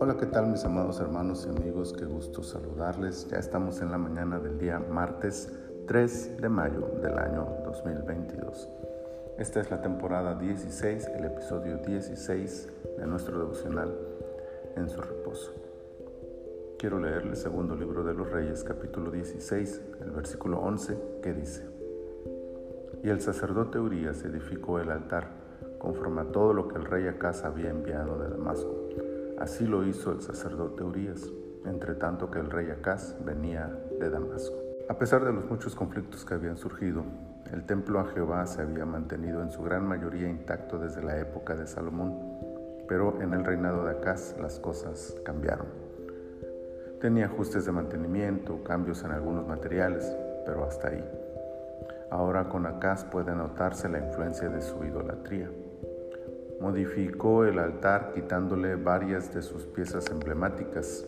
Hola, ¿qué tal mis amados hermanos y amigos? Qué gusto saludarles. Ya estamos en la mañana del día martes 3 de mayo del año 2022. Esta es la temporada 16, el episodio 16 de nuestro devocional en su reposo. Quiero leer el segundo libro de los Reyes, capítulo 16, el versículo 11, que dice, Y el sacerdote Urias edificó el altar, conforme a todo lo que el rey Acaz había enviado de Damasco Así lo hizo el sacerdote Urias, entre tanto que el rey Acaz venía de Damasco. A pesar de los muchos conflictos que habían surgido, el templo a Jehová se había mantenido en su gran mayoría intacto desde la época de Salomón, pero en el reinado de Acaz las cosas cambiaron. Tenía ajustes de mantenimiento, cambios en algunos materiales, pero hasta ahí. Ahora con Acaz puede notarse la influencia de su idolatría. Modificó el altar quitándole varias de sus piezas emblemáticas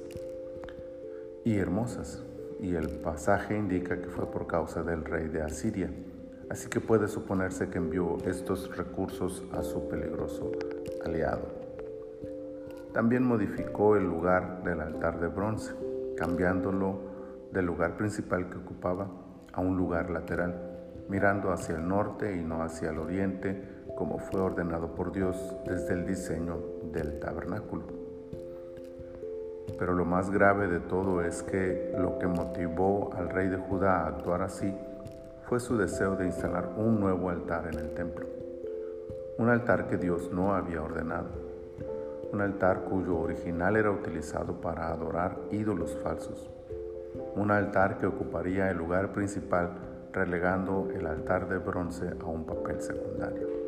y hermosas, y el pasaje indica que fue por causa del rey de Asiria, así que puede suponerse que envió estos recursos a su peligroso aliado. También modificó el lugar del altar de bronce, cambiándolo del lugar principal que ocupaba a un lugar lateral, mirando hacia el norte y no hacia el oriente, como fue ordenado por Dios desde el diseño del tabernáculo. Pero lo más grave de todo es que lo que motivó al rey de Judá a actuar así fue su deseo de instalar un nuevo altar en el templo, un altar que Dios no había ordenado, un altar cuyo original era utilizado para adorar ídolos falsos, un altar que ocuparía el lugar principal relegando el altar de bronce a un papel secundario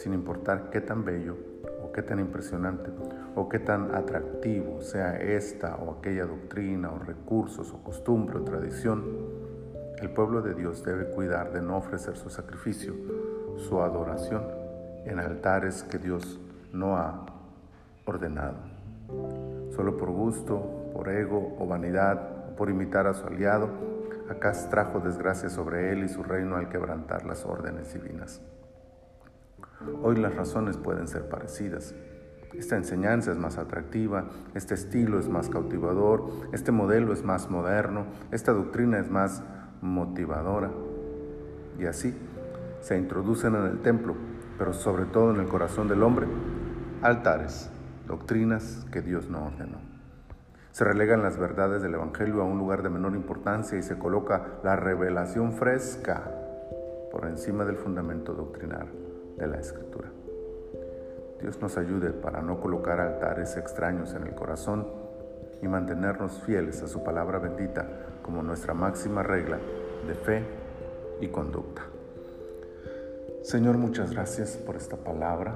sin importar qué tan bello o qué tan impresionante o qué tan atractivo sea esta o aquella doctrina o recursos o costumbre o tradición, el pueblo de Dios debe cuidar de no ofrecer su sacrificio, su adoración en altares que Dios no ha ordenado. Solo por gusto, por ego o vanidad, por imitar a su aliado, Acaz trajo desgracia sobre él y su reino al quebrantar las órdenes divinas. Hoy las razones pueden ser parecidas. Esta enseñanza es más atractiva, este estilo es más cautivador, este modelo es más moderno, esta doctrina es más motivadora. Y así se introducen en el templo, pero sobre todo en el corazón del hombre, altares, doctrinas que Dios no ordenó. Se relegan las verdades del Evangelio a un lugar de menor importancia y se coloca la revelación fresca por encima del fundamento doctrinal de la Escritura. Dios nos ayude para no colocar altares extraños en el corazón y mantenernos fieles a su palabra bendita como nuestra máxima regla de fe y conducta. Señor, muchas gracias por esta palabra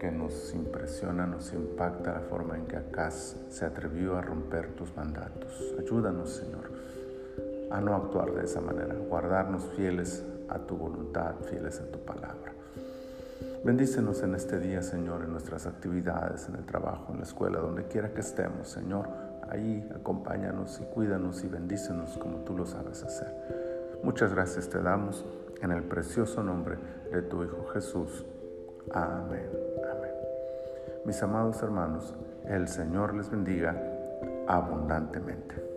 que nos impresiona, nos impacta la forma en que Acaz se atrevió a romper tus mandatos. Ayúdanos, Señor, a no actuar de esa manera, guardarnos fieles a tu voluntad, fieles a tu palabra. Bendícenos en este día, Señor, en nuestras actividades, en el trabajo, en la escuela, donde quiera que estemos, Señor. Ahí acompáñanos y cuídanos y bendícenos como tú lo sabes hacer. Muchas gracias te damos en el precioso nombre de tu Hijo Jesús. Amén. Mis amados hermanos, el Señor les bendiga abundantemente.